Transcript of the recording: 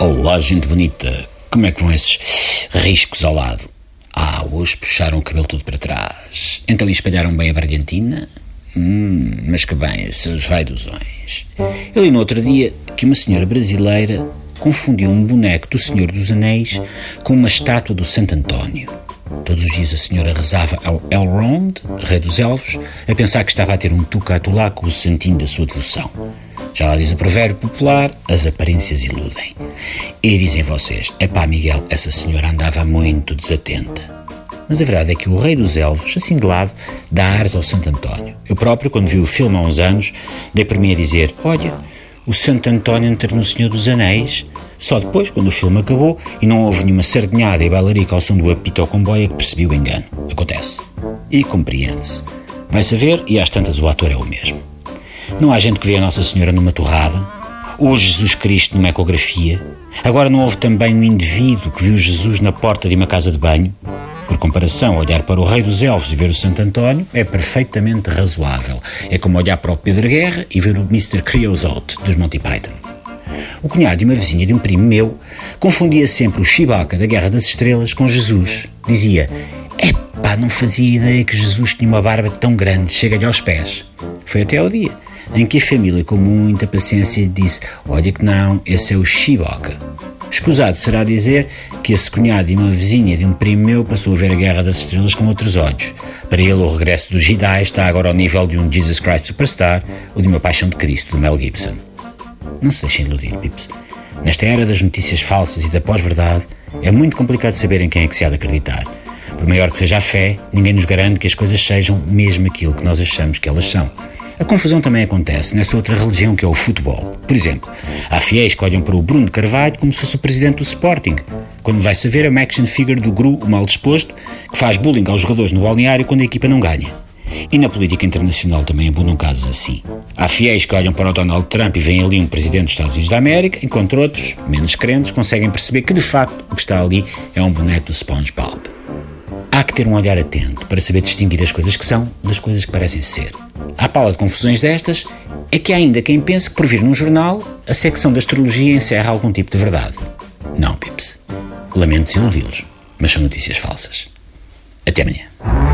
Olá, gente bonita. Como é que vão esses riscos ao lado? Ah, hoje puxaram o cabelo todo para trás. Então espalharam bem a brilhantina? Hum, mas que bem, seus vaidosões. Eu li no outro dia que uma senhora brasileira confundiu um boneco do Senhor dos Anéis com uma estátua do Santo António. Todos os dias a senhora rezava ao Elrond, rei dos elfos, a pensar que estava a ter um tucato lá com o santinho da sua devoção. Já lá diz o provérbio popular, as aparências iludem. E dizem vocês, epá Miguel, essa senhora andava muito desatenta. Mas a verdade é que o rei dos elfos, assim de lado, dá ares ao Santo António. Eu próprio, quando vi o filme há uns anos, dei por mim a dizer, olha, o Santo António entra no Senhor dos Anéis. Só depois, quando o filme acabou e não houve nenhuma sardinhada e bailarica ao som do apito ao comboio, que percebi o engano. Acontece. E compreende-se. Vai saber, e às tantas o ator é o mesmo. Não há gente que vê a Nossa Senhora numa torrada, ou Jesus Cristo numa ecografia. Agora não houve também um indivíduo que viu Jesus na porta de uma casa de banho. Por comparação, olhar para o Rei dos Elfos e ver o Santo António é perfeitamente razoável. É como olhar para o Pedro Guerra e ver o Mr. Creosote dos Monty Python. O cunhado de uma vizinha de um primo meu confundia sempre o Chewbacca da Guerra das Estrelas com Jesus. Dizia: Epá, não fazia ideia que Jesus tinha uma barba tão grande, chega-lhe aos pés. Foi até ao dia em que a família, com muita paciência, disse: Olha que não, esse é o Chewbacca. Escusado será dizer que esse cunhado e uma vizinha de um primo meu passou a ver a Guerra das Estrelas com outros olhos. Para ele, o regresso dos Jedi está agora ao nível de um Jesus Christ Superstar ou de uma Paixão de Cristo, do Mel Gibson. Não se deixem iludir, Pips. Nesta era das notícias falsas e da pós-verdade, é muito complicado saber em quem é que se há de acreditar. Por maior que seja a fé, ninguém nos garante que as coisas sejam mesmo aquilo que nós achamos que elas são. A confusão também acontece nessa outra religião que é o futebol. Por exemplo, há fiéis que olham para o Bruno Carvalho como se fosse o presidente do Sporting, quando vai saber é uma action figure do Gru, o mal disposto, que faz bullying aos jogadores no balneário quando a equipa não ganha. E na política internacional também abundam casos assim. Há fiéis que olham para o Donald Trump e veem ali um presidente dos Estados Unidos da América, enquanto outros, menos crentes, conseguem perceber que de facto o que está ali é um boneco do SpongeBob. Há que ter um olhar atento para saber distinguir as coisas que são das coisas que parecem ser. À pala de confusões destas, é que há ainda quem pense que por vir num jornal, a secção da astrologia encerra algum tipo de verdade. Não, Pips. Lamento desiludi-los, mas são notícias falsas. Até amanhã.